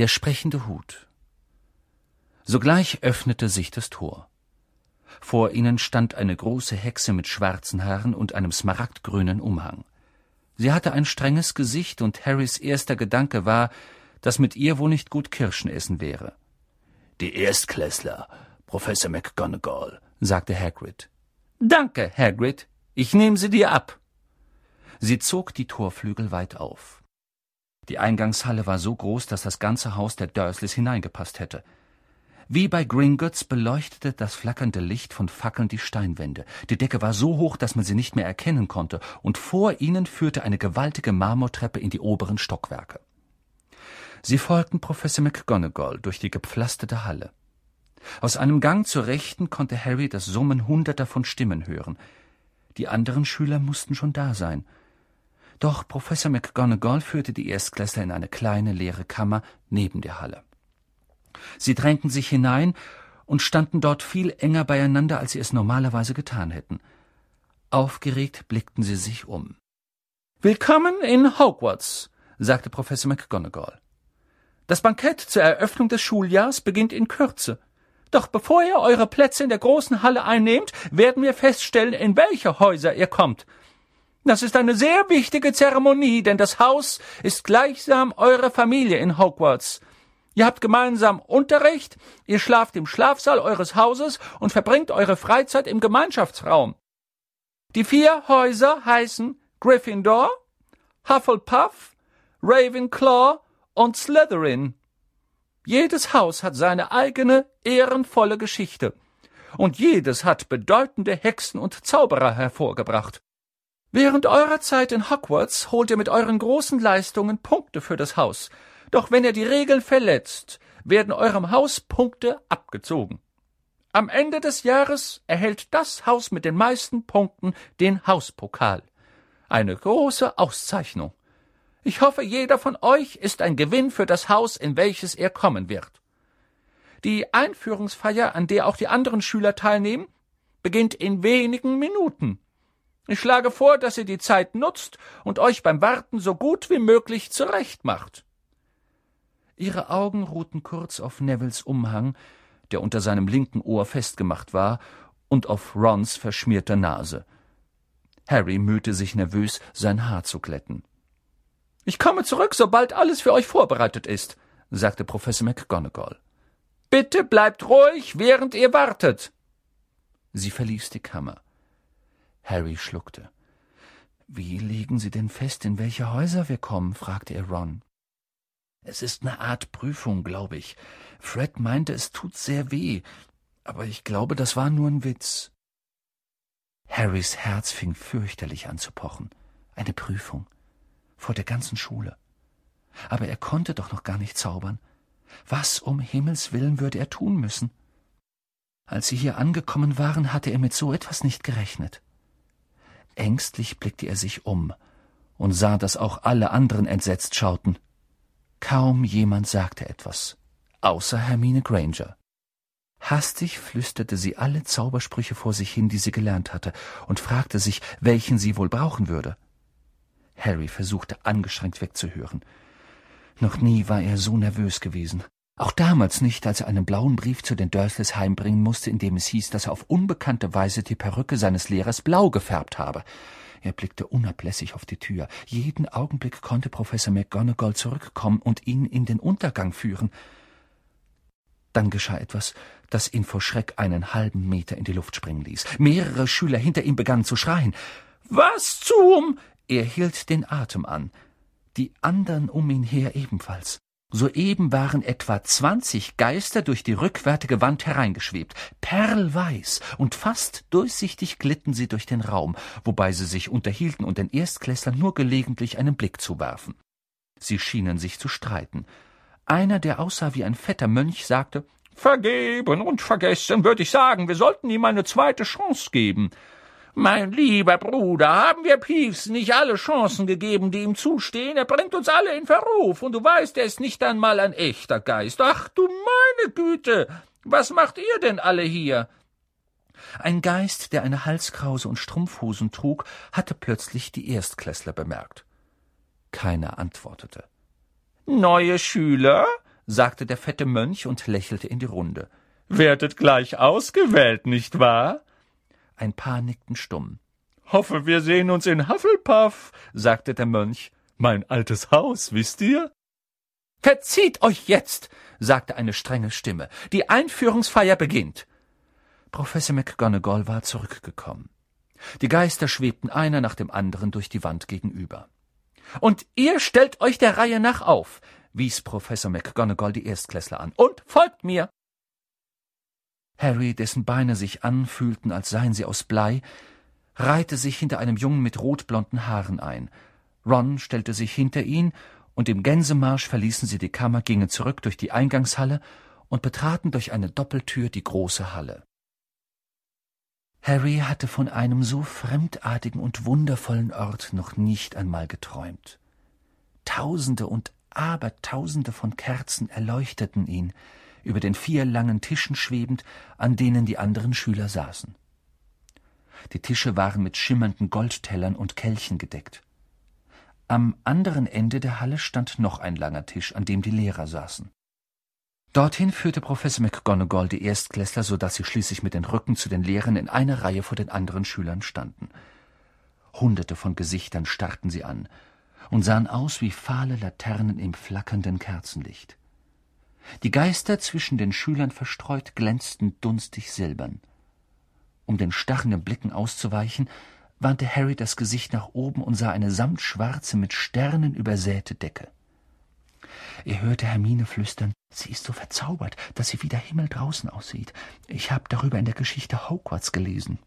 Der sprechende Hut. Sogleich öffnete sich das Tor. Vor ihnen stand eine große Hexe mit schwarzen Haaren und einem smaragdgrünen Umhang. Sie hatte ein strenges Gesicht, und Harrys erster Gedanke war, dass mit ihr wohl nicht gut Kirschen essen wäre. Die Erstklässler, Professor McGonagall, sagte Hagrid. Danke, Hagrid. Ich nehme sie dir ab. Sie zog die Torflügel weit auf. Die Eingangshalle war so groß, dass das ganze Haus der Dursleys hineingepasst hätte. Wie bei Gringotts beleuchtete das flackernde Licht von Fackeln die Steinwände. Die Decke war so hoch, dass man sie nicht mehr erkennen konnte, und vor ihnen führte eine gewaltige Marmortreppe in die oberen Stockwerke. Sie folgten Professor McGonagall durch die gepflasterte Halle. Aus einem Gang zur Rechten konnte Harry das Summen hunderter von Stimmen hören. Die anderen Schüler mussten schon da sein. Doch Professor McGonagall führte die Erstklässler in eine kleine leere Kammer neben der Halle. Sie drängten sich hinein und standen dort viel enger beieinander, als sie es normalerweise getan hätten. Aufgeregt blickten sie sich um. Willkommen in Hogwarts, sagte Professor McGonagall. Das Bankett zur Eröffnung des Schuljahrs beginnt in Kürze. Doch bevor ihr eure Plätze in der großen Halle einnehmt, werden wir feststellen, in welche Häuser ihr kommt. Das ist eine sehr wichtige Zeremonie, denn das Haus ist gleichsam eure Familie in Hogwarts. Ihr habt gemeinsam Unterricht, ihr schlaft im Schlafsaal eures Hauses und verbringt eure Freizeit im Gemeinschaftsraum. Die vier Häuser heißen Gryffindor, Hufflepuff, Ravenclaw und Slytherin. Jedes Haus hat seine eigene ehrenvolle Geschichte, und jedes hat bedeutende Hexen und Zauberer hervorgebracht. Während eurer Zeit in Hogwarts holt ihr mit euren großen Leistungen Punkte für das Haus, doch wenn ihr die Regeln verletzt, werden eurem Haus Punkte abgezogen. Am Ende des Jahres erhält das Haus mit den meisten Punkten den Hauspokal. Eine große Auszeichnung. Ich hoffe, jeder von euch ist ein Gewinn für das Haus, in welches er kommen wird. Die Einführungsfeier, an der auch die anderen Schüler teilnehmen, beginnt in wenigen Minuten. Ich schlage vor, dass ihr die Zeit nutzt und euch beim Warten so gut wie möglich zurechtmacht. Ihre Augen ruhten kurz auf Nevilles Umhang, der unter seinem linken Ohr festgemacht war, und auf Rons verschmierter Nase. Harry mühte sich nervös, sein Haar zu glätten. Ich komme zurück, sobald alles für euch vorbereitet ist, sagte Professor McGonagall. Bitte bleibt ruhig, während ihr wartet. Sie verließ die Kammer. Harry schluckte. Wie legen Sie denn fest, in welche Häuser wir kommen? fragte er Ron. Es ist eine Art Prüfung, glaube ich. Fred meinte, es tut sehr weh, aber ich glaube, das war nur ein Witz. Harrys Herz fing fürchterlich an zu pochen. Eine Prüfung. Vor der ganzen Schule. Aber er konnte doch noch gar nicht zaubern. Was um Himmels willen würde er tun müssen? Als sie hier angekommen waren, hatte er mit so etwas nicht gerechnet. Ängstlich blickte er sich um und sah, dass auch alle anderen entsetzt schauten. Kaum jemand sagte etwas, außer Hermine Granger. Hastig flüsterte sie alle Zaubersprüche vor sich hin, die sie gelernt hatte, und fragte sich, welchen sie wohl brauchen würde. Harry versuchte angestrengt wegzuhören. Noch nie war er so nervös gewesen. Auch damals nicht, als er einen blauen Brief zu den Dursleys heimbringen musste, in dem es hieß, dass er auf unbekannte Weise die Perücke seines Lehrers blau gefärbt habe. Er blickte unablässig auf die Tür. Jeden Augenblick konnte Professor McGonagall zurückkommen und ihn in den Untergang führen. Dann geschah etwas, das ihn vor Schreck einen halben Meter in die Luft springen ließ. Mehrere Schüler hinter ihm begannen zu schreien. Was zum? Er hielt den Atem an. Die anderen um ihn her ebenfalls. Soeben waren etwa zwanzig Geister durch die rückwärtige Wand hereingeschwebt, perlweiß, und fast durchsichtig glitten sie durch den Raum, wobei sie sich unterhielten und den Erstklässlern nur gelegentlich einen Blick zuwarfen. Sie schienen sich zu streiten. Einer, der aussah wie ein fetter Mönch, sagte Vergeben und vergessen, würde ich sagen, wir sollten ihm eine zweite Chance geben. Mein lieber Bruder, haben wir Peeves nicht alle Chancen gegeben, die ihm zustehen? Er bringt uns alle in Verruf, und du weißt, er ist nicht einmal ein echter Geist. Ach du meine Güte! Was macht ihr denn alle hier? Ein Geist, der eine Halskrause und Strumpfhosen trug, hatte plötzlich die Erstklässler bemerkt. Keiner antwortete. Neue Schüler? sagte der fette Mönch und lächelte in die Runde. Werdet gleich ausgewählt, nicht wahr? Ein paar nickten stumm. Hoffe, wir sehen uns in Hufflepuff, sagte der Mönch. Mein altes Haus, wisst ihr? Verzieht euch jetzt, sagte eine strenge Stimme. Die Einführungsfeier beginnt. Professor McGonagall war zurückgekommen. Die Geister schwebten einer nach dem anderen durch die Wand gegenüber. Und ihr stellt euch der Reihe nach auf, wies Professor McGonagall die Erstklässler an, und folgt mir. Harry, dessen Beine sich anfühlten, als seien sie aus Blei, reihte sich hinter einem Jungen mit rotblonden Haaren ein. Ron stellte sich hinter ihn, und im Gänsemarsch verließen sie die Kammer, gingen zurück durch die Eingangshalle und betraten durch eine Doppeltür die große Halle. Harry hatte von einem so fremdartigen und wundervollen Ort noch nicht einmal geträumt. Tausende und Abertausende von Kerzen erleuchteten ihn, über den vier langen Tischen schwebend, an denen die anderen Schüler saßen. Die Tische waren mit schimmernden Goldtellern und Kelchen gedeckt. Am anderen Ende der Halle stand noch ein langer Tisch, an dem die Lehrer saßen. Dorthin führte Professor McGonagall die Erstklässler, so dass sie schließlich mit den Rücken zu den Lehrern in einer Reihe vor den anderen Schülern standen. Hunderte von Gesichtern starrten sie an und sahen aus wie fahle Laternen im flackernden Kerzenlicht. Die Geister zwischen den Schülern verstreut glänzten dunstig silbern. Um den starrenden Blicken auszuweichen, wandte Harry das Gesicht nach oben und sah eine samtschwarze, mit Sternen übersäte Decke. Er hörte Hermine flüstern, sie ist so verzaubert, dass sie wie der Himmel draußen aussieht. Ich habe darüber in der Geschichte Hogwarts gelesen.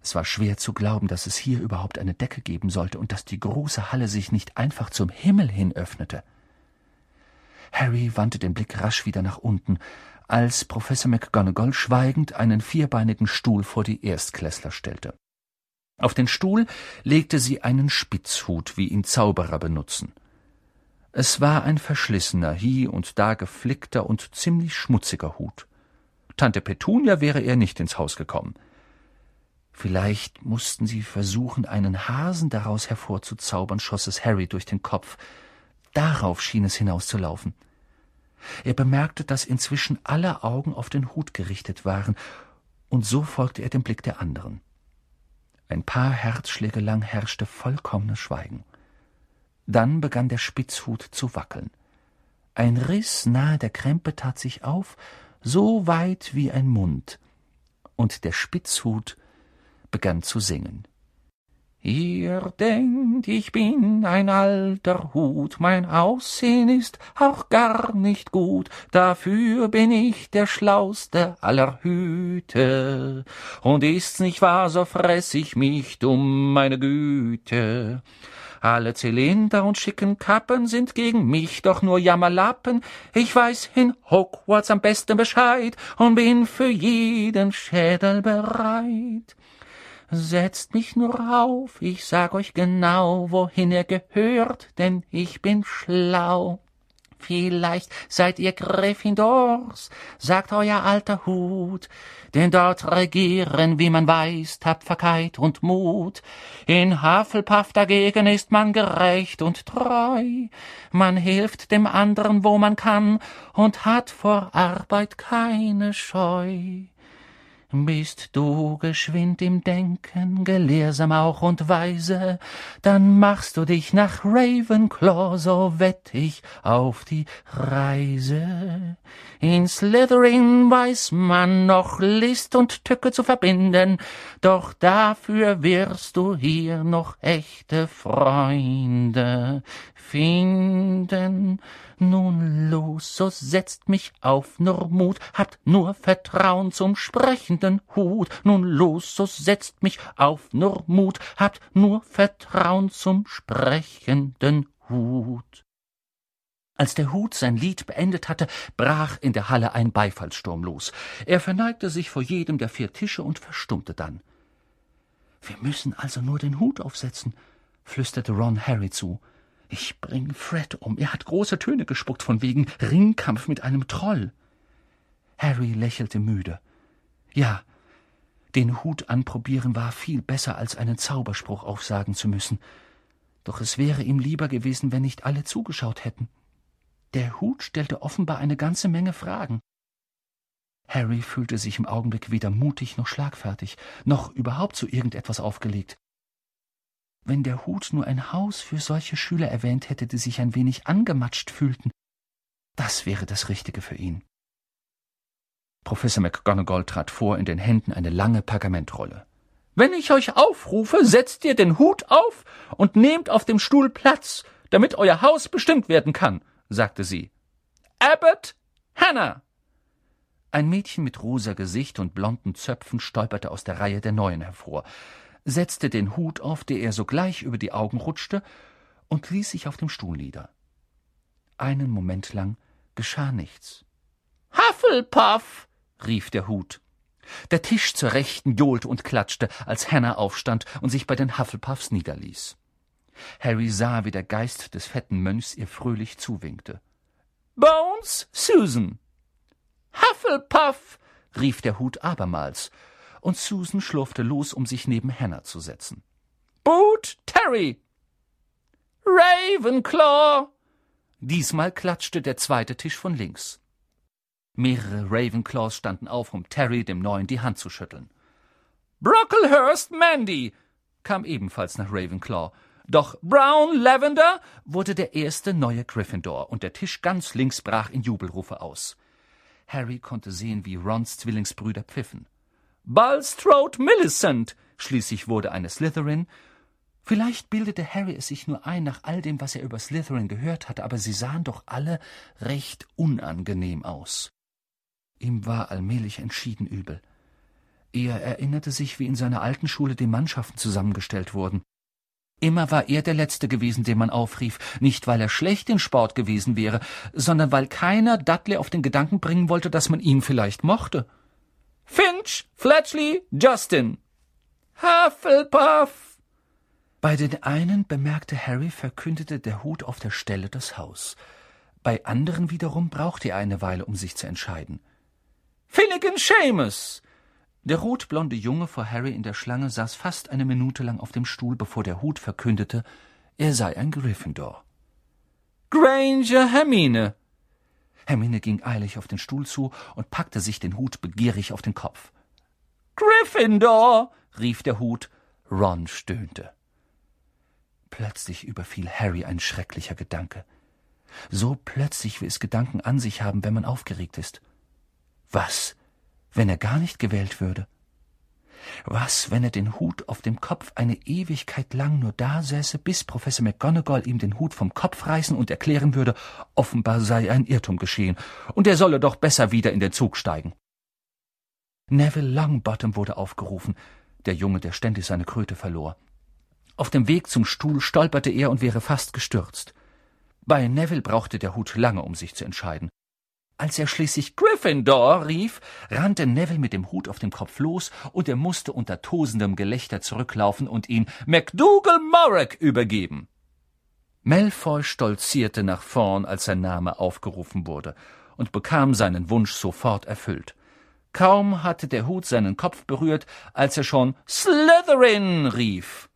Es war schwer zu glauben, dass es hier überhaupt eine Decke geben sollte und dass die große Halle sich nicht einfach zum Himmel hin öffnete. Harry wandte den Blick rasch wieder nach unten, als Professor McGonagall schweigend einen vierbeinigen Stuhl vor die Erstklässler stellte. Auf den Stuhl legte sie einen Spitzhut, wie ihn Zauberer benutzen. Es war ein verschlissener, hie und da geflickter und ziemlich schmutziger Hut. Tante Petunia wäre er nicht ins Haus gekommen. Vielleicht mussten sie versuchen, einen Hasen daraus hervorzuzaubern, schoss es Harry durch den Kopf. Darauf schien es hinauszulaufen. Er bemerkte, dass inzwischen alle Augen auf den Hut gerichtet waren, und so folgte er dem Blick der anderen. Ein paar Herzschläge lang herrschte vollkommenes Schweigen. Dann begann der Spitzhut zu wackeln. Ein Riss nahe der Krempe tat sich auf, so weit wie ein Mund, und der Spitzhut begann zu singen. Ihr denkt, ich bin ein alter Hut, mein Aussehen ist auch gar nicht gut, dafür bin ich der schlauste aller Hüte, und ist's nicht wahr, so fress ich mich dumm, meine Güte. Alle Zylinder und schicken Kappen sind gegen mich doch nur Jammerlappen. Ich weiß in Hogwarts am besten Bescheid und bin für jeden Schädel bereit. Setzt mich nur auf, ich sag euch genau, wohin er gehört, denn ich bin schlau. Vielleicht seid ihr Gryffindors, sagt euer alter Hut, denn dort regieren, wie man weiß, Tapferkeit und Mut. In Hufflepuff dagegen ist man gerecht und treu, man hilft dem anderen, wo man kann, und hat vor Arbeit keine Scheu. Bist du geschwind im Denken, gelehrsam auch und weise, dann machst du dich nach Ravenclaw, so wett ich auf die Reise. In Slytherin weiß man noch List und Tücke zu verbinden, doch dafür wirst du hier noch echte Freunde finden. Nun los, so setzt mich auf, nur Mut, habt nur Vertrauen zum sprechenden Hut. Nun los, so setzt mich auf, nur Mut, habt nur Vertrauen zum sprechenden Hut. Als der Hut sein Lied beendet hatte, brach in der Halle ein Beifallssturm los. Er verneigte sich vor jedem der vier Tische und verstummte dann. Wir müssen also nur den Hut aufsetzen, flüsterte Ron Harry zu. Ich bring Fred um. Er hat große Töne gespuckt von wegen Ringkampf mit einem Troll. Harry lächelte müde. Ja, den Hut anprobieren war viel besser, als einen Zauberspruch aufsagen zu müssen. Doch es wäre ihm lieber gewesen, wenn nicht alle zugeschaut hätten. Der Hut stellte offenbar eine ganze Menge Fragen. Harry fühlte sich im Augenblick weder mutig noch schlagfertig, noch überhaupt zu irgendetwas aufgelegt. Wenn der Hut nur ein Haus für solche Schüler erwähnt hätte, die sich ein wenig angematscht fühlten, das wäre das Richtige für ihn. Professor McGonagall trat vor, in den Händen eine lange Pergamentrolle. Wenn ich euch aufrufe, setzt ihr den Hut auf und nehmt auf dem Stuhl Platz, damit euer Haus bestimmt werden kann, sagte sie. Abbott, Hannah. Ein Mädchen mit rosa Gesicht und blonden Zöpfen stolperte aus der Reihe der Neuen hervor, setzte den Hut auf, der er sogleich über die Augen rutschte, und ließ sich auf dem Stuhl nieder. Einen Moment lang geschah nichts. Hufflepuff! rief der Hut. Der Tisch zur Rechten johlte und klatschte, als Hannah aufstand und sich bei den Hufflepuffs niederließ. Harry sah, wie der Geist des fetten Mönchs ihr fröhlich zuwinkte. Bones, Susan! Hufflepuff! rief der Hut abermals, und Susan schlurfte los, um sich neben Hannah zu setzen. Boot, Terry! Ravenclaw! Diesmal klatschte der zweite Tisch von links. Mehrere Ravenclaws standen auf, um Terry, dem Neuen, die Hand zu schütteln. Brocklehurst Mandy kam ebenfalls nach Ravenclaw. Doch Brown Lavender wurde der erste neue Gryffindor, und der Tisch ganz links brach in Jubelrufe aus. Harry konnte sehen, wie Rons Zwillingsbrüder pfiffen. Bulstrode Millicent schließlich wurde eine Slytherin. Vielleicht bildete Harry es sich nur ein nach all dem, was er über Slytherin gehört hatte, aber sie sahen doch alle recht unangenehm aus. Ihm war allmählich entschieden übel. Er erinnerte sich, wie in seiner alten Schule die Mannschaften zusammengestellt wurden. Immer war er der Letzte gewesen, den man aufrief, nicht weil er schlecht in Sport gewesen wäre, sondern weil keiner Dudley auf den Gedanken bringen wollte, dass man ihn vielleicht mochte. Finch, Fletchley, Justin. Hufflepuff. Bei den einen, bemerkte Harry, verkündete der Hut auf der Stelle das Haus. Bei anderen wiederum brauchte er eine Weile, um sich zu entscheiden. Finnegan Seamus! Der rotblonde Junge vor Harry in der Schlange saß fast eine Minute lang auf dem Stuhl, bevor der Hut verkündete, er sei ein Gryffindor. Granger Hermine! Hermine ging eilig auf den Stuhl zu und packte sich den Hut begierig auf den Kopf. Gryffindor! rief der Hut. Ron stöhnte. Plötzlich überfiel Harry ein schrecklicher Gedanke. So plötzlich, wie es Gedanken an sich haben, wenn man aufgeregt ist. Was, wenn er gar nicht gewählt würde? Was, wenn er den Hut auf dem Kopf eine Ewigkeit lang nur da säße, bis Professor McGonagall ihm den Hut vom Kopf reißen und erklären würde, offenbar sei ein Irrtum geschehen, und er solle doch besser wieder in den Zug steigen. Neville Longbottom wurde aufgerufen, der Junge, der ständig seine Kröte verlor. Auf dem Weg zum Stuhl stolperte er und wäre fast gestürzt. Bei Neville brauchte der Hut lange, um sich zu entscheiden. Als er schließlich Gryffindor rief, rannte Neville mit dem Hut auf dem Kopf los, und er musste unter tosendem Gelächter zurücklaufen und ihn McDougal Morag übergeben. Malfoy stolzierte nach vorn, als sein Name aufgerufen wurde, und bekam seinen Wunsch sofort erfüllt. Kaum hatte der Hut seinen Kopf berührt, als er schon Slytherin rief.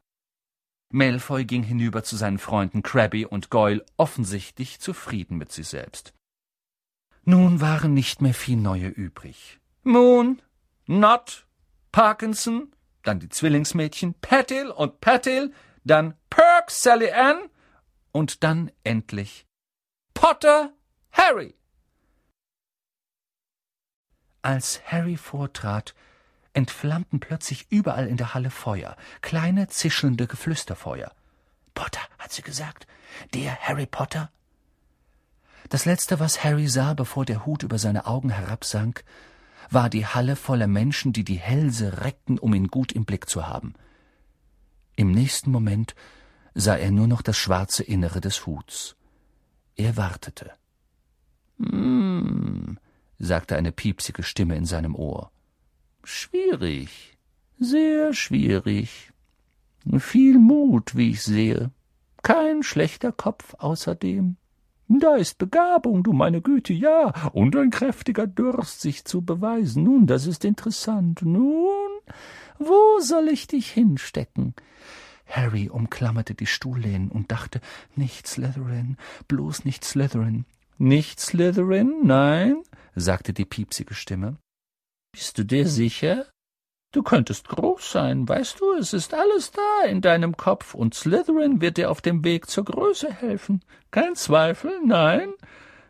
Malfoy ging hinüber zu seinen Freunden Crabby und Goyle, offensichtlich zufrieden mit sich selbst. Nun waren nicht mehr viel neue übrig. Moon, Nott, Parkinson, dann die Zwillingsmädchen Patil und Patil, dann Perk, Sally Ann und dann endlich Potter, Harry. Als Harry vortrat, entflammten plötzlich überall in der Halle Feuer, kleine zischelnde Geflüsterfeuer. Potter, hat sie gesagt. Der Harry Potter? Das letzte, was Harry sah, bevor der Hut über seine Augen herabsank, war die Halle voller Menschen, die die Hälse reckten, um ihn gut im Blick zu haben. Im nächsten Moment sah er nur noch das schwarze Innere des Huts. Er wartete. Hm, sagte eine piepsige Stimme in seinem Ohr. Schwierig, sehr schwierig. Viel Mut, wie ich sehe. Kein schlechter Kopf außerdem. Da ist Begabung, du meine Güte, ja, und ein kräftiger Durst, sich zu beweisen. Nun, das ist interessant. Nun, wo soll ich dich hinstecken? Harry umklammerte die Stuhllehnen und dachte, nicht Slytherin, bloß nicht Slytherin. Nicht Slytherin, nein, sagte die piepsige Stimme. Bist du dir sicher? Du könntest groß sein, weißt du, es ist alles da in deinem Kopf, und Slytherin wird dir auf dem Weg zur Größe helfen. Kein Zweifel, nein?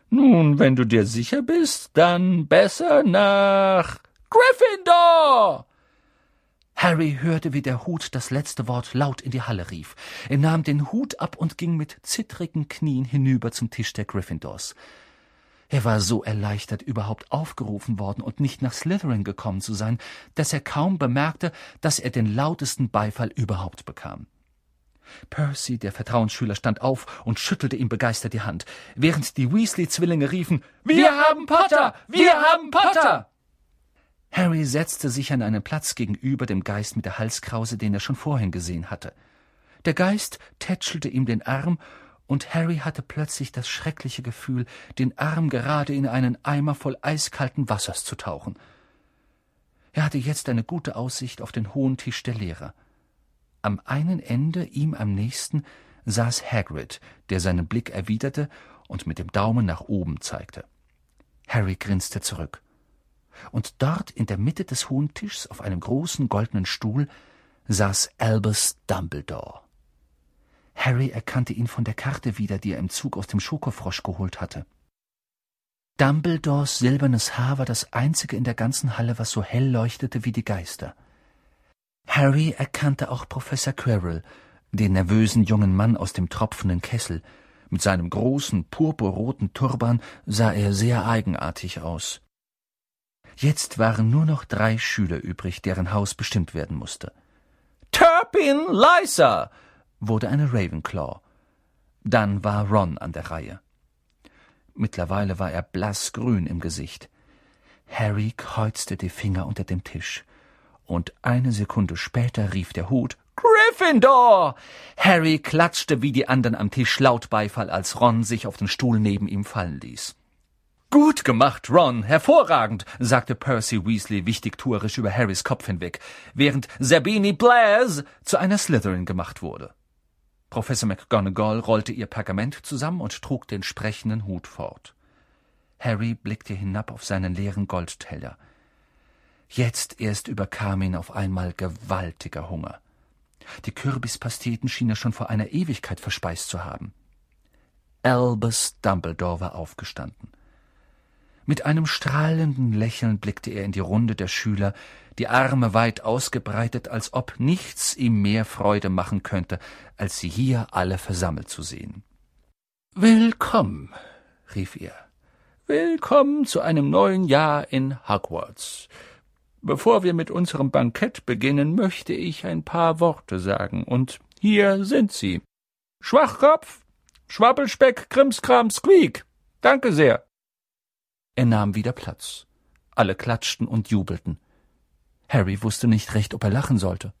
Nun, wenn du dir sicher bist, dann besser nach Gryffindor! Harry hörte, wie der Hut das letzte Wort laut in die Halle rief. Er nahm den Hut ab und ging mit zittrigen Knien hinüber zum Tisch der Gryffindors. Er war so erleichtert, überhaupt aufgerufen worden und nicht nach Slytherin gekommen zu sein, dass er kaum bemerkte, dass er den lautesten Beifall überhaupt bekam. Percy, der Vertrauensschüler, stand auf und schüttelte ihm begeistert die Hand, während die Weasley-Zwillinge riefen Wir, haben Potter. Wir haben Potter. Harry setzte sich an einen Platz gegenüber dem Geist mit der Halskrause, den er schon vorhin gesehen hatte. Der Geist tätschelte ihm den Arm, und Harry hatte plötzlich das schreckliche Gefühl, den Arm gerade in einen Eimer voll eiskalten Wassers zu tauchen. Er hatte jetzt eine gute Aussicht auf den hohen Tisch der Lehrer. Am einen Ende, ihm am nächsten, saß Hagrid, der seinen Blick erwiderte und mit dem Daumen nach oben zeigte. Harry grinste zurück und dort in der Mitte des hohen Tischs auf einem großen goldenen Stuhl saß Albus Dumbledore. Harry erkannte ihn von der Karte wieder, die er im Zug aus dem Schokofrosch geholt hatte. Dumbledores silbernes Haar war das einzige in der ganzen Halle, was so hell leuchtete wie die Geister. Harry erkannte auch Professor Quirrell, den nervösen jungen Mann aus dem tropfenden Kessel. Mit seinem großen, purpurroten Turban sah er sehr eigenartig aus. Jetzt waren nur noch drei Schüler übrig, deren Haus bestimmt werden musste. Turpin Lysa wurde eine Ravenclaw. Dann war Ron an der Reihe. Mittlerweile war er blassgrün im Gesicht. Harry kreuzte die Finger unter dem Tisch. Und eine Sekunde später rief der Hut Gryffindor! Harry klatschte wie die anderen am Tisch laut Beifall, als Ron sich auf den Stuhl neben ihm fallen ließ. Gut gemacht, Ron, hervorragend, sagte Percy Weasley wichtigtuerisch über Harrys Kopf hinweg, während Sabini Blaise zu einer Slytherin gemacht wurde. Professor McGonagall rollte ihr Pergament zusammen und trug den sprechenden Hut fort. Harry blickte hinab auf seinen leeren Goldteller. Jetzt erst überkam ihn auf einmal gewaltiger Hunger. Die Kürbispasteten schien er schon vor einer Ewigkeit verspeist zu haben. Albus Dumbledore war aufgestanden. Mit einem strahlenden Lächeln blickte er in die Runde der Schüler, die Arme weit ausgebreitet, als ob nichts ihm mehr Freude machen könnte, als sie hier alle versammelt zu sehen. Willkommen, rief er. Willkommen zu einem neuen Jahr in Hogwarts. Bevor wir mit unserem Bankett beginnen, möchte ich ein paar Worte sagen, und hier sind sie. Schwachkopf, Schwabbelspeck, Krimskram, Squeak. Danke sehr. Er nahm wieder Platz. Alle klatschten und jubelten. Harry wusste nicht recht, ob er lachen sollte.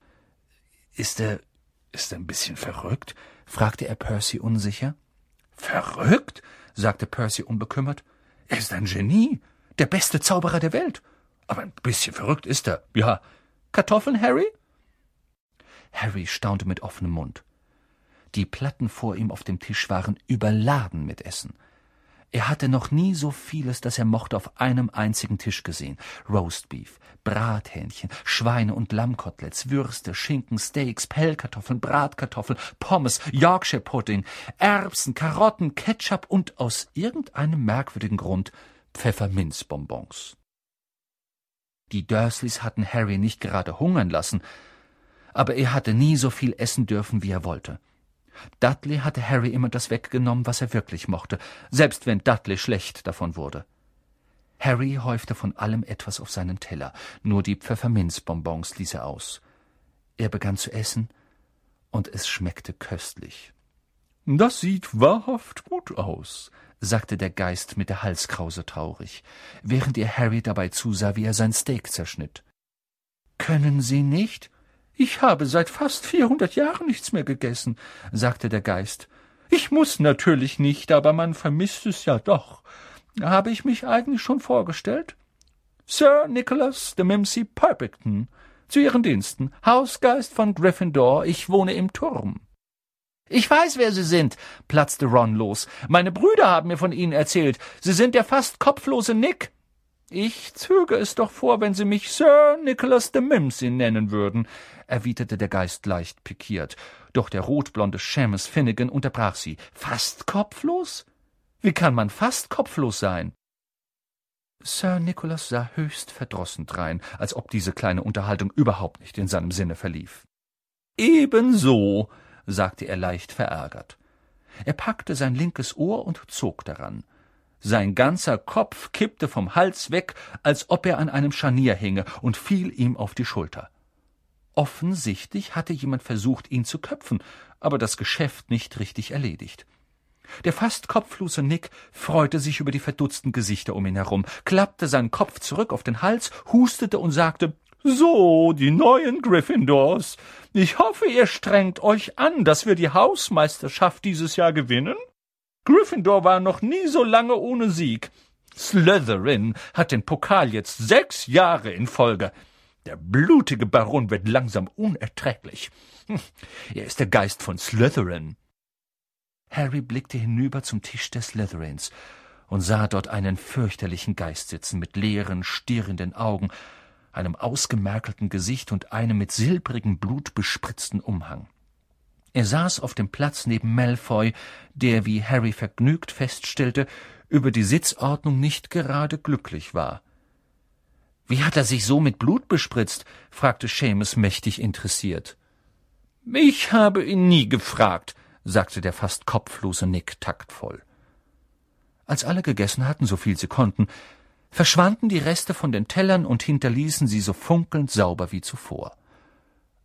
Ist er, ist er ein bisschen verrückt? fragte er Percy unsicher. Verrückt? sagte Percy unbekümmert. Er ist ein Genie, der beste Zauberer der Welt. Aber ein bisschen verrückt ist er. Ja. Kartoffeln, Harry? Harry staunte mit offenem Mund. Die Platten vor ihm auf dem Tisch waren überladen mit Essen. Er hatte noch nie so vieles, das er mochte, auf einem einzigen Tisch gesehen. Roastbeef, Brathähnchen, Schweine- und Lammkoteletts, Würste, Schinken, Steaks, Pellkartoffeln, Bratkartoffeln, Pommes, Yorkshire Pudding, Erbsen, Karotten, Ketchup und aus irgendeinem merkwürdigen Grund Pfefferminzbonbons. Die Dursleys hatten Harry nicht gerade hungern lassen, aber er hatte nie so viel essen dürfen, wie er wollte. Dudley hatte Harry immer das weggenommen, was er wirklich mochte, selbst wenn Dudley schlecht davon wurde. Harry häufte von allem etwas auf seinen Teller, nur die Pfefferminzbonbons ließ er aus. Er begann zu essen, und es schmeckte köstlich. Das sieht wahrhaft gut aus, sagte der Geist mit der Halskrause traurig, während ihr Harry dabei zusah, wie er sein Steak zerschnitt. Können Sie nicht? Ich habe seit fast vierhundert Jahren nichts mehr gegessen, sagte der Geist. Ich muss natürlich nicht, aber man vermisst es ja doch. Habe ich mich eigentlich schon vorgestellt? Sir Nicholas de Mimsy Purpington, zu Ihren Diensten, Hausgeist von Gryffindor, ich wohne im Turm. Ich weiß, wer Sie sind, platzte Ron los. Meine Brüder haben mir von Ihnen erzählt. Sie sind der fast kopflose Nick. Ich zöge es doch vor, wenn Sie mich Sir Nicholas de Mimsy nennen würden, erwiderte der Geist leicht pikiert. Doch der rotblonde Seamus Finnegan unterbrach sie. Fast kopflos? Wie kann man fast kopflos sein? Sir Nicholas sah höchst verdrossen drein, als ob diese kleine Unterhaltung überhaupt nicht in seinem Sinne verlief. Ebenso, sagte er leicht verärgert. Er packte sein linkes Ohr und zog daran. Sein ganzer Kopf kippte vom Hals weg, als ob er an einem Scharnier hinge, und fiel ihm auf die Schulter. Offensichtlich hatte jemand versucht, ihn zu köpfen, aber das Geschäft nicht richtig erledigt. Der fast kopflose Nick freute sich über die verdutzten Gesichter um ihn herum, klappte seinen Kopf zurück auf den Hals, hustete und sagte So, die neuen Gryffindors. Ich hoffe, ihr strengt euch an, dass wir die Hausmeisterschaft dieses Jahr gewinnen. Gryffindor war noch nie so lange ohne Sieg. Slytherin hat den Pokal jetzt sechs Jahre in Folge. Der blutige Baron wird langsam unerträglich. Hm, er ist der Geist von Slytherin. Harry blickte hinüber zum Tisch des Slytherins und sah dort einen fürchterlichen Geist sitzen mit leeren, stierenden Augen, einem ausgemerkelten Gesicht und einem mit silbrigem Blut bespritzten Umhang. Er saß auf dem Platz neben Malfoy, der, wie Harry vergnügt feststellte, über die Sitzordnung nicht gerade glücklich war. Wie hat er sich so mit Blut bespritzt? fragte Seamus mächtig interessiert. Ich habe ihn nie gefragt, sagte der fast kopflose Nick taktvoll. Als alle gegessen hatten, so viel sie konnten, verschwanden die Reste von den Tellern und hinterließen sie so funkelnd sauber wie zuvor.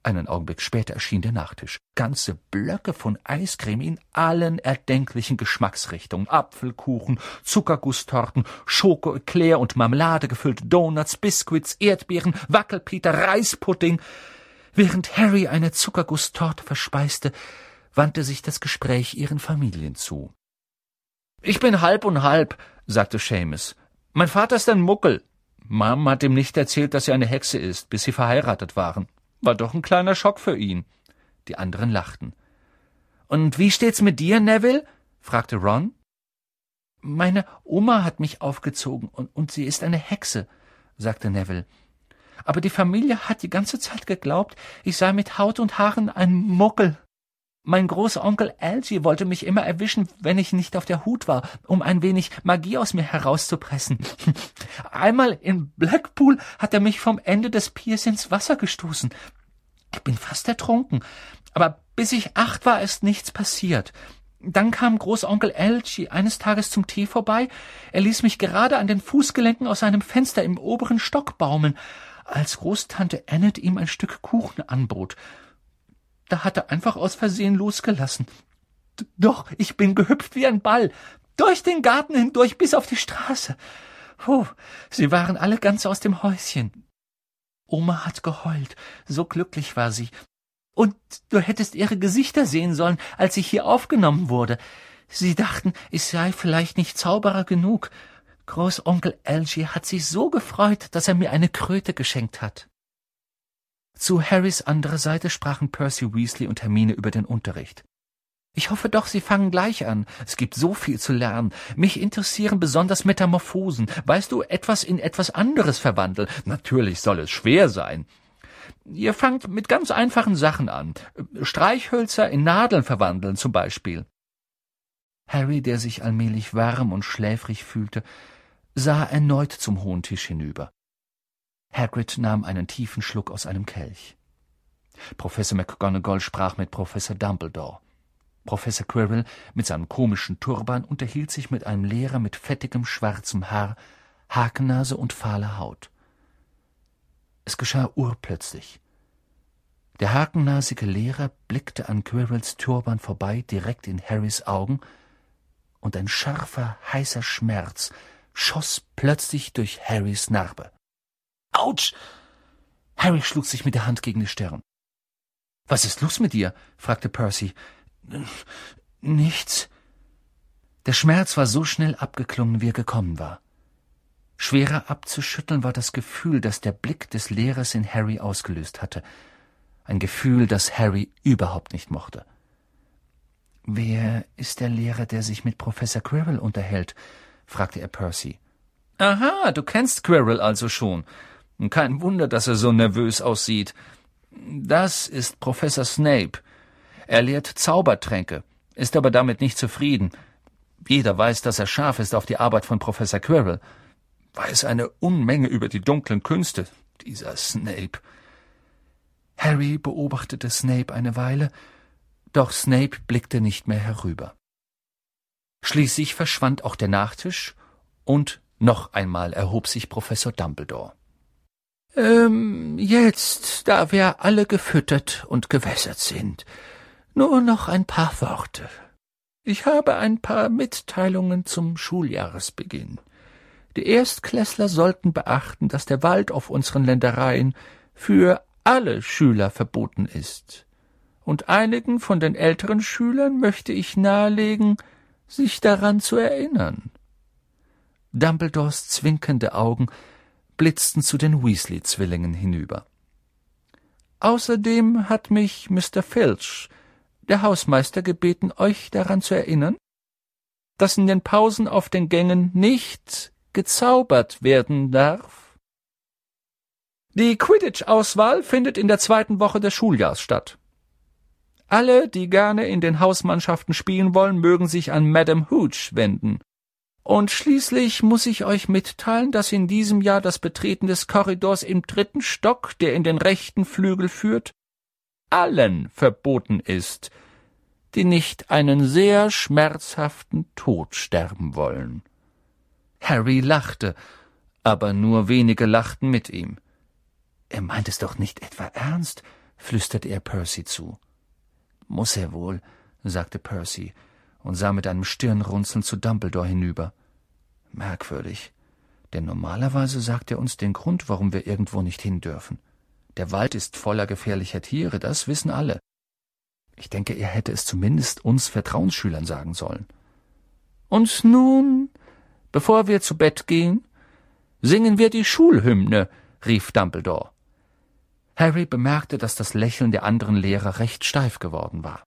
Einen Augenblick später erschien der Nachtisch. Ganze Blöcke von Eiscreme in allen erdenklichen Geschmacksrichtungen. Apfelkuchen, Zuckergusstorten, Schoko-Eclair und Marmelade gefüllte Donuts, Biskuits, Erdbeeren, Wackelpeter, Reispudding. Während Harry eine Zuckergusstorte verspeiste, wandte sich das Gespräch ihren Familien zu. Ich bin halb und halb, sagte Seamus. Mein Vater ist ein Muckel. Mom hat ihm nicht erzählt, dass sie eine Hexe ist, bis sie verheiratet waren. War doch ein kleiner Schock für ihn. Die anderen lachten. Und wie steht's mit dir, Neville? fragte Ron. Meine Oma hat mich aufgezogen und, und sie ist eine Hexe, sagte Neville. Aber die Familie hat die ganze Zeit geglaubt, ich sei mit Haut und Haaren ein Muckel. Mein Großonkel Algie wollte mich immer erwischen, wenn ich nicht auf der Hut war, um ein wenig Magie aus mir herauszupressen. Einmal in Blackpool hat er mich vom Ende des Piers ins Wasser gestoßen. Ich bin fast ertrunken, aber bis ich acht war, ist nichts passiert. Dann kam Großonkel Algie eines Tages zum Tee vorbei. Er ließ mich gerade an den Fußgelenken aus seinem Fenster im oberen Stock baumeln, als Großtante Annette ihm ein Stück Kuchen anbot da hat er einfach aus Versehen losgelassen. Doch, ich bin gehüpft wie ein Ball, durch den Garten hindurch bis auf die Straße. Puh, sie waren alle ganz aus dem Häuschen. Oma hat geheult, so glücklich war sie. Und du hättest ihre Gesichter sehen sollen, als ich hier aufgenommen wurde. Sie dachten, ich sei vielleicht nicht Zauberer genug. Großonkel Algie hat sich so gefreut, dass er mir eine Kröte geschenkt hat. Zu Harrys anderer Seite sprachen Percy Weasley und Hermine über den Unterricht. Ich hoffe doch, Sie fangen gleich an. Es gibt so viel zu lernen. Mich interessieren besonders Metamorphosen. Weißt du, etwas in etwas anderes verwandeln. Natürlich soll es schwer sein. Ihr fangt mit ganz einfachen Sachen an. Streichhölzer in Nadeln verwandeln zum Beispiel. Harry, der sich allmählich warm und schläfrig fühlte, sah erneut zum hohen Tisch hinüber. Hagrid nahm einen tiefen Schluck aus einem Kelch. Professor McGonagall sprach mit Professor Dumbledore. Professor Quirrell mit seinem komischen Turban unterhielt sich mit einem Lehrer mit fettigem schwarzem Haar, Hakennase und fahler Haut. Es geschah urplötzlich. Der hakennasige Lehrer blickte an Quirrells Turban vorbei direkt in Harrys Augen, und ein scharfer, heißer Schmerz schoss plötzlich durch Harrys Narbe. Autsch! Harry schlug sich mit der Hand gegen die Stirn. Was ist los mit dir? fragte Percy. Nichts. Der Schmerz war so schnell abgeklungen, wie er gekommen war. Schwerer abzuschütteln war das Gefühl, das der Blick des Lehrers in Harry ausgelöst hatte. Ein Gefühl, das Harry überhaupt nicht mochte. Wer ist der Lehrer, der sich mit Professor Quirrell unterhält? fragte er Percy. Aha, du kennst Quirrell also schon. Kein Wunder, dass er so nervös aussieht. Das ist Professor Snape. Er lehrt Zaubertränke, ist aber damit nicht zufrieden. Jeder weiß, dass er scharf ist auf die Arbeit von Professor Quirrell. Weiß eine Unmenge über die dunklen Künste, dieser Snape. Harry beobachtete Snape eine Weile, doch Snape blickte nicht mehr herüber. Schließlich verschwand auch der Nachtisch, und noch einmal erhob sich Professor Dumbledore. Ähm, jetzt, da wir alle gefüttert und gewässert sind, nur noch ein paar Worte. Ich habe ein paar Mitteilungen zum Schuljahresbeginn. Die Erstklässler sollten beachten, dass der Wald auf unseren Ländereien für alle Schüler verboten ist. Und einigen von den älteren Schülern möchte ich nahelegen, sich daran zu erinnern. Dumbledores zwinkernde Augen blitzten zu den Weasley-Zwillingen hinüber. Außerdem hat mich Mr. Filch, der Hausmeister, gebeten, euch daran zu erinnern, dass in den Pausen auf den Gängen nicht gezaubert werden darf. Die Quidditch-Auswahl findet in der zweiten Woche des Schuljahrs statt. Alle, die gerne in den Hausmannschaften spielen wollen, mögen sich an Madame Hooch wenden. Und schließlich muss ich euch mitteilen, dass in diesem Jahr das Betreten des Korridors im dritten Stock, der in den rechten Flügel führt, allen verboten ist, die nicht einen sehr schmerzhaften Tod sterben wollen. Harry lachte, aber nur wenige lachten mit ihm. Er meint es doch nicht etwa ernst, flüsterte er Percy zu. Muss er wohl, sagte Percy und sah mit einem Stirnrunzeln zu Dumbledore hinüber. Merkwürdig, denn normalerweise sagt er uns den Grund, warum wir irgendwo nicht hin dürfen. Der Wald ist voller gefährlicher Tiere, das wissen alle. Ich denke, er hätte es zumindest uns Vertrauensschülern sagen sollen. Und nun, bevor wir zu Bett gehen, singen wir die Schulhymne, rief Dumbledore. Harry bemerkte, dass das Lächeln der anderen Lehrer recht steif geworden war.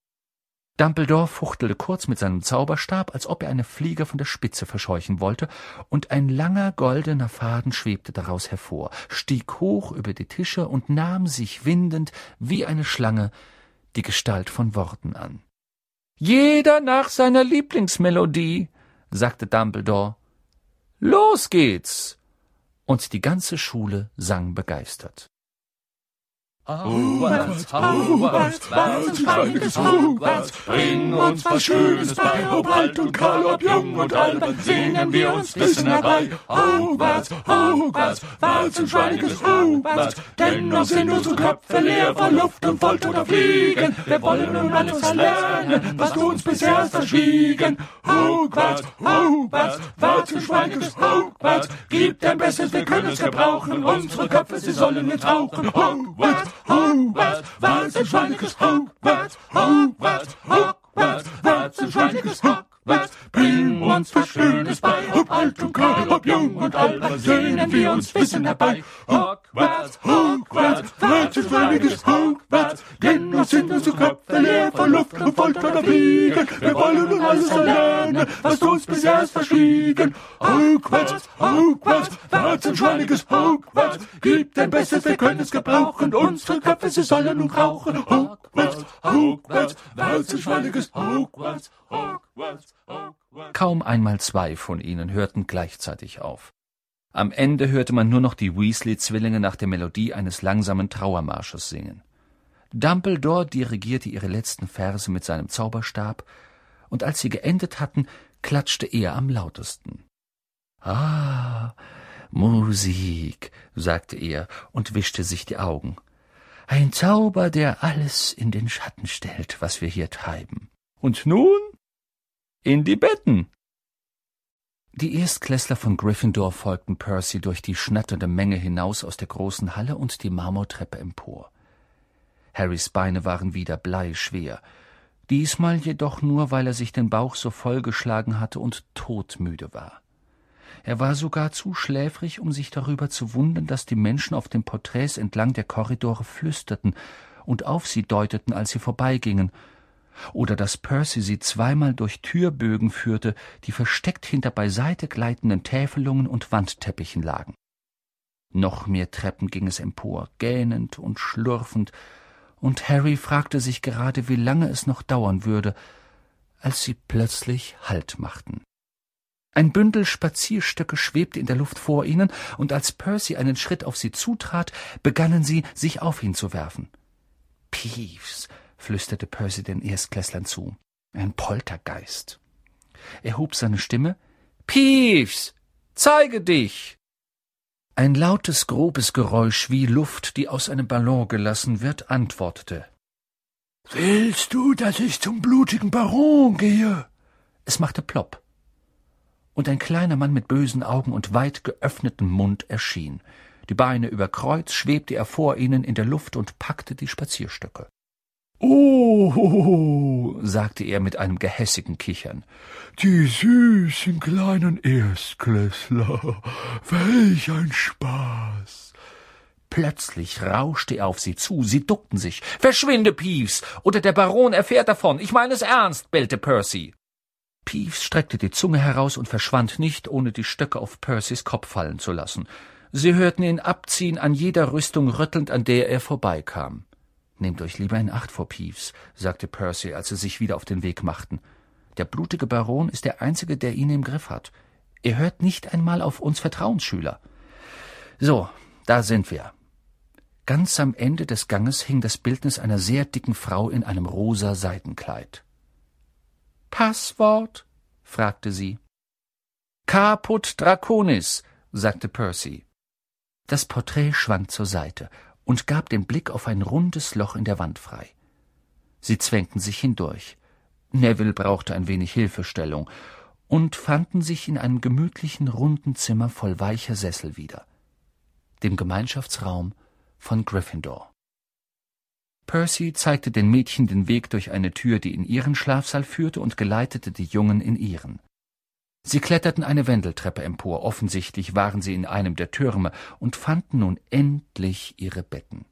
Dumbledore fuchtelte kurz mit seinem Zauberstab, als ob er eine Fliege von der Spitze verscheuchen wollte, und ein langer goldener Faden schwebte daraus hervor, stieg hoch über die Tische und nahm sich windend wie eine Schlange die Gestalt von Worten an. Jeder nach seiner Lieblingsmelodie, sagte Dumbledore. Los geht's! Und die ganze Schule sang begeistert. Was ein schweiniges Hogwarts, bring uns was Schönes bei, ob alt und kahl, ob jung und albern, sehnen wir uns Wissen herbei. Hogwarts, Hogwarts, was ein schweiniges Hogwarts, dennoch sind unsere Köpfe leer vor Luft und Folter oder Fliegen. Wir wollen nun alles erlernen, was du uns bisher hast verschwiegen. Was ein schweiniges Hogwarts, gib dein Bestes, wir können es gebrauchen, unsere Köpfe, sie sollen jetzt rauchen. Hogwarts, Hogwarts, was ein schweiniges Hogwarts, Hogwarts, Hogwarts, was ein schweiniges Hogwarts, bring uns was Schönes bei, ob alt und kahl, ob jung und alt, sehnen wir uns Wissen herbei. Hogwarts, Hogwarts, was ein schweiniges Hogwarts, dennoch sind unsere Köpfe leer vor Luft und Folter oder Fliegen. Wir wollen nun alles erlernen, was du uns bisher hast verschwiegen. Hogwarts, Hogwarts, was ein schweiniges Hogwarts, dein Bestes, wir können es gebrauchen, unsere Köpfe, sie sollen nun rauchen. Hogwarts, Hogwarts, was ein schweiniges Hogwarts, Hogwarts, Hogwarts. Kaum einmal zwei von ihnen hörten gleichzeitig auf. Am Ende hörte man nur noch die Weasley-Zwillinge nach der Melodie eines langsamen Trauermarsches singen. Dumbledore dirigierte ihre letzten Verse mit seinem Zauberstab, und als sie geendet hatten, klatschte er am lautesten. Ah, Musik, sagte er und wischte sich die Augen. Ein Zauber, der alles in den Schatten stellt, was wir hier treiben. Und nun in die Betten. Die Erstklässler von Gryffindor folgten Percy durch die schnatternde Menge hinaus aus der großen Halle und die Marmortreppe empor. Harrys Beine waren wieder bleischwer, diesmal jedoch nur, weil er sich den Bauch so vollgeschlagen hatte und todmüde war. Er war sogar zu schläfrig, um sich darüber zu wundern, dass die Menschen auf den Porträts entlang der Korridore flüsterten und auf sie deuteten, als sie vorbeigingen, oder dass Percy sie zweimal durch Türbögen führte, die versteckt hinter beiseite gleitenden Täfelungen und Wandteppichen lagen. Noch mehr Treppen ging es empor, gähnend und schlurfend, und Harry fragte sich gerade, wie lange es noch dauern würde, als sie plötzlich Halt machten. Ein Bündel Spazierstöcke schwebte in der Luft vor ihnen, und als Percy einen Schritt auf sie zutrat, begannen sie, sich auf ihn zu werfen. Peeves, flüsterte Percy den Erstklässlern zu. Ein Poltergeist. Er hob seine Stimme. Peeves, zeige dich! Ein lautes, grobes Geräusch wie Luft, die aus einem Ballon gelassen wird, antwortete. Willst du, dass ich zum blutigen Baron gehe? Es machte plopp. Und ein kleiner Mann mit bösen Augen und weit geöffnetem Mund erschien. Die Beine über Kreuz schwebte er vor ihnen in der Luft und packte die Spazierstöcke. Oh, sagte er mit einem gehässigen Kichern. Die süßen kleinen Erstklässler. Welch ein Spaß. Plötzlich rauschte er auf sie zu, sie duckten sich. Verschwinde, Peeves, oder der Baron erfährt davon. Ich meine es ernst, bellte Percy. Peeves streckte die Zunge heraus und verschwand nicht, ohne die Stöcke auf Percys Kopf fallen zu lassen. Sie hörten ihn abziehen, an jeder Rüstung rüttelnd, an der er vorbeikam. Nehmt euch lieber in Acht vor Peeves, sagte Percy, als sie sich wieder auf den Weg machten. Der blutige Baron ist der Einzige, der ihn im Griff hat. Er hört nicht einmal auf uns Vertrauensschüler. So, da sind wir. Ganz am Ende des Ganges hing das Bildnis einer sehr dicken Frau in einem rosa Seidenkleid. Passwort? fragte sie. Caput Draconis, sagte Percy. Das Porträt schwand zur Seite und gab den Blick auf ein rundes Loch in der Wand frei. Sie zwängten sich hindurch. Neville brauchte ein wenig Hilfestellung und fanden sich in einem gemütlichen, runden Zimmer voll weicher Sessel wieder, dem Gemeinschaftsraum von Gryffindor. Percy zeigte den Mädchen den Weg durch eine Tür, die in ihren Schlafsaal führte, und geleitete die Jungen in ihren. Sie kletterten eine Wendeltreppe empor, offensichtlich waren sie in einem der Türme und fanden nun endlich ihre Betten.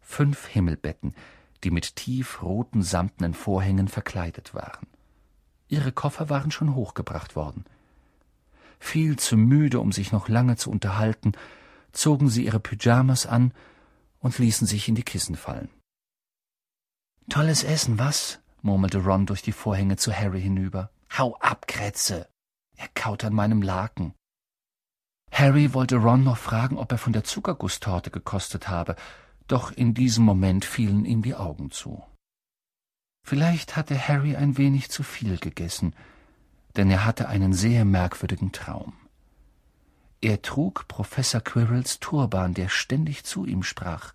Fünf Himmelbetten, die mit tiefroten samtenen Vorhängen verkleidet waren. Ihre Koffer waren schon hochgebracht worden. Viel zu müde, um sich noch lange zu unterhalten, zogen sie ihre Pyjamas an und ließen sich in die Kissen fallen. Tolles Essen, was? murmelte Ron durch die Vorhänge zu Harry hinüber. Hau ab, Krätze! Er kaut an meinem Laken. Harry wollte Ron noch fragen, ob er von der Zuckergusstorte gekostet habe, doch in diesem Moment fielen ihm die Augen zu. Vielleicht hatte Harry ein wenig zu viel gegessen, denn er hatte einen sehr merkwürdigen Traum. Er trug Professor Quirrells Turban, der ständig zu ihm sprach.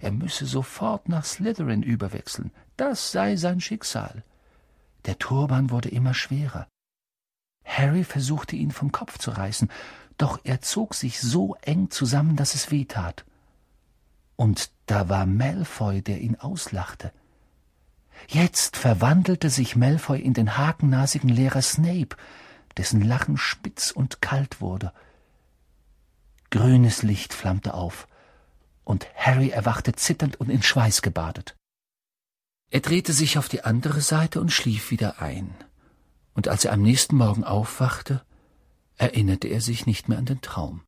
Er müsse sofort nach Slytherin überwechseln, das sei sein Schicksal. Der Turban wurde immer schwerer. Harry versuchte ihn vom Kopf zu reißen, doch er zog sich so eng zusammen, dass es weh tat. Und da war Malfoy, der ihn auslachte. Jetzt verwandelte sich Malfoy in den hakennasigen Lehrer Snape, dessen Lachen spitz und kalt wurde. Grünes Licht flammte auf, und Harry erwachte zitternd und in Schweiß gebadet. Er drehte sich auf die andere Seite und schlief wieder ein und als er am nächsten Morgen aufwachte, erinnerte er sich nicht mehr an den Traum.